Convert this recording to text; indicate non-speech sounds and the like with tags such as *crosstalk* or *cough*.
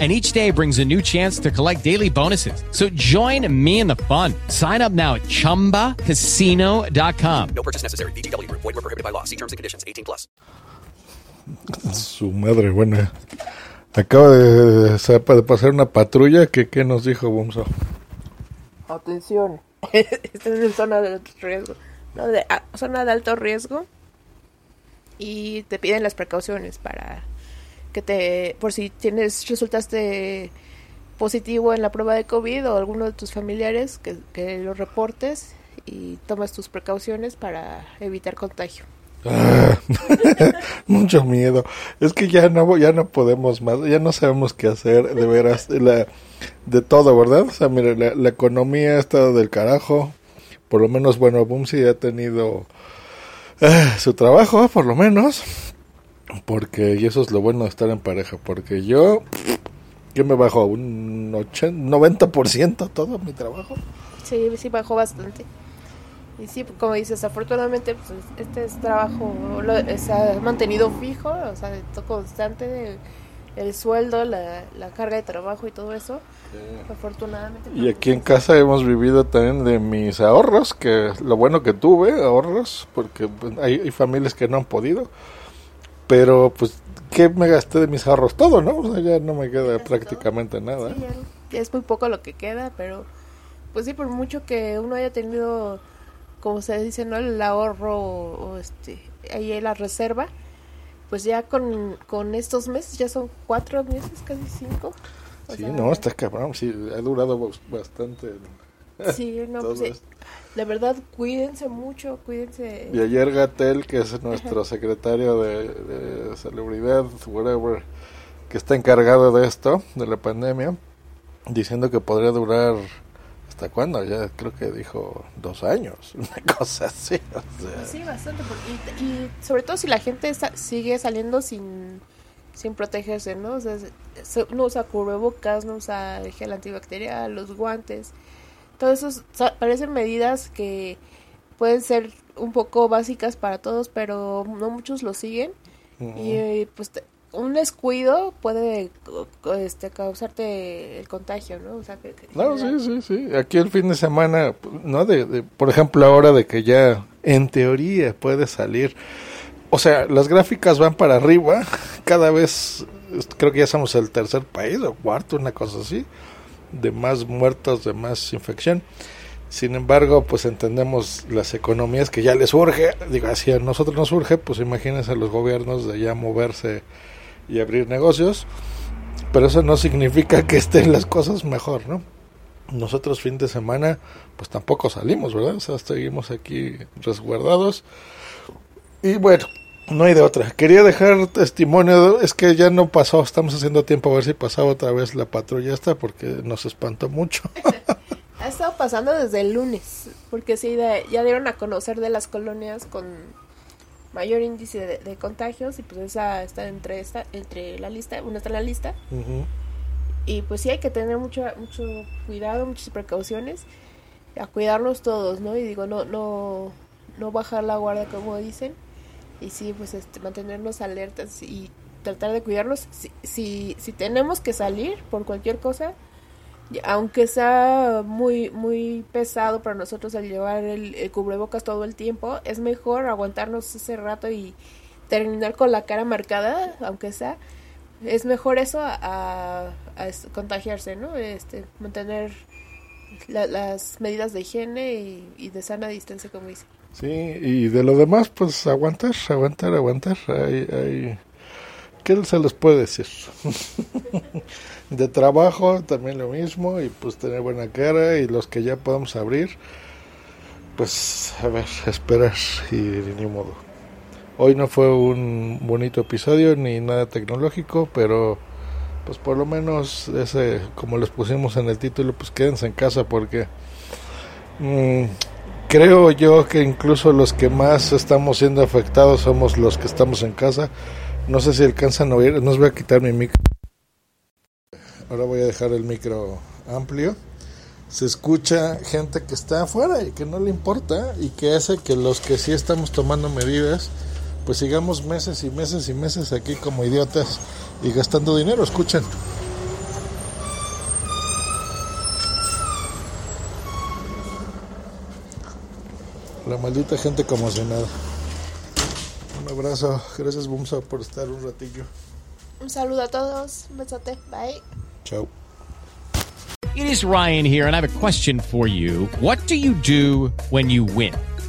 and each day brings a new chance to collect daily bonuses. So join me in the fun. Sign up now at ChumbaCasino.com. No purchase necessary. BGW. Void were prohibited by law. See terms and conditions. 18 plus. Su madre buena. Acaba de, de pasar una patrulla que ¿qué nos dijo Bumso? Atención. *laughs* Esta es en zona de alto riesgo. No, de, ah, zona de alto riesgo. Y te piden las precauciones para que te, por si tienes, resultaste positivo en la prueba de COVID o alguno de tus familiares, que, que lo reportes y tomas tus precauciones para evitar contagio. Ah, *laughs* mucho miedo. Es que ya no, ya no podemos más, ya no sabemos qué hacer, de veras, *laughs* la, de todo, ¿verdad? O sea, mire, la, economía ha estado del carajo. Por lo menos, bueno, Bumsy ha tenido ah, su trabajo, por lo menos. Porque, y eso es lo bueno de estar en pareja, porque yo, yo me bajo un 80, 90% todo mi trabajo. Sí, sí bajó bastante. Y sí, como dices, afortunadamente pues, este es trabajo lo, se ha mantenido fijo, o sea, todo constante, el, sueldo, la, la, carga de trabajo y todo eso. Afortunadamente. Y aquí en casa hemos vivido también de mis ahorros, que lo bueno que tuve, ahorros, porque pues, hay, hay familias que no han podido pero pues, ¿qué me gasté de mis ahorros? Todo, ¿no? O sea, ya no me queda prácticamente nada. Sí, es muy poco lo que queda, pero pues sí, por mucho que uno haya tenido, como se dice, ¿no? El ahorro o, este, ahí la reserva, pues ya con, con estos meses, ya son cuatro meses, casi cinco. sí, no, está cabrón, sí, ha durado bastante. *laughs* Sí, no, pues, de verdad, cuídense mucho, cuídense. Y ayer Gatel, que es nuestro secretario de, de salubridad, whatever, que está encargado de esto, de la pandemia, diciendo que podría durar ¿Hasta cuándo? Ya creo que dijo dos años, *laughs* una cosa así. Sí, bastante. y, sobre todo si la gente sigue saliendo sin, sin protegerse, ¿no? O sea, no usa cubrebocas, no usa gel antibacterial, los guantes. Todos esos parecen medidas que pueden ser un poco básicas para todos, pero no muchos lo siguen. Y eh, pues un descuido puede este, causarte el contagio, ¿no? no, sí, sí, sí. Aquí el fin de semana, ¿no? De, por ejemplo, ahora de que ya en teoría puede salir. O sea, las gráficas van para arriba. Cada vez, creo que ya somos el tercer país o cuarto, una cosa así de más muertos, de más infección. Sin embargo, pues entendemos las economías que ya les urge, digo, si a nosotros nos urge, pues imagínense a los gobiernos de ya moverse y abrir negocios, pero eso no significa que estén las cosas mejor, ¿no? Nosotros fin de semana, pues tampoco salimos, ¿verdad? O sea, seguimos aquí resguardados. Y bueno, no hay de otra. Quería dejar testimonio, es que ya no pasó, estamos haciendo tiempo a ver si pasaba otra vez la patrulla esta porque nos espantó mucho. *laughs* ha estado pasando desde el lunes, porque sí, ya dieron a conocer de las colonias con mayor índice de, contagios y pues esa está entre esta entre la lista, una está en la lista. Y pues sí hay que tener mucho mucho cuidado, muchas precauciones, a cuidarnos todos, ¿no? Y digo, no no no bajar la guardia como dicen y sí, pues este, mantenernos alertas y tratar de cuidarnos. Si, si, tenemos que salir por cualquier cosa, aunque sea muy muy pesado para nosotros el llevar el, cubrebocas todo el tiempo, es mejor aguantarnos ese rato y terminar con la cara marcada, aunque sea. Es mejor eso a, contagiarse, ¿no? Este, mantener las medidas de higiene y de sana distancia, como dice. Sí, y de lo demás, pues aguantar, aguantar, aguantar. Hay, hay... ¿Qué se les puede decir? *laughs* de trabajo también lo mismo y pues tener buena cara y los que ya podamos abrir, pues a ver, esperar y ni modo. Hoy no fue un bonito episodio ni nada tecnológico, pero pues por lo menos ese, como les pusimos en el título, pues quédense en casa porque... Mmm, creo yo que incluso los que más estamos siendo afectados somos los que estamos en casa. No sé si alcanzan a oír, nos voy a quitar mi micro. Ahora voy a dejar el micro amplio. Se escucha gente que está afuera y que no le importa y que hace que los que sí estamos tomando medidas, pues sigamos meses y meses y meses aquí como idiotas y gastando dinero. Escuchen. La maldita gente como si nada. Un abrazo. Gracias, Bumsa, por estar un ratillo. Un saludo a todos. Un besote. Bye. Chao. It is Ryan here, and I have a question for you. What do you do when you win?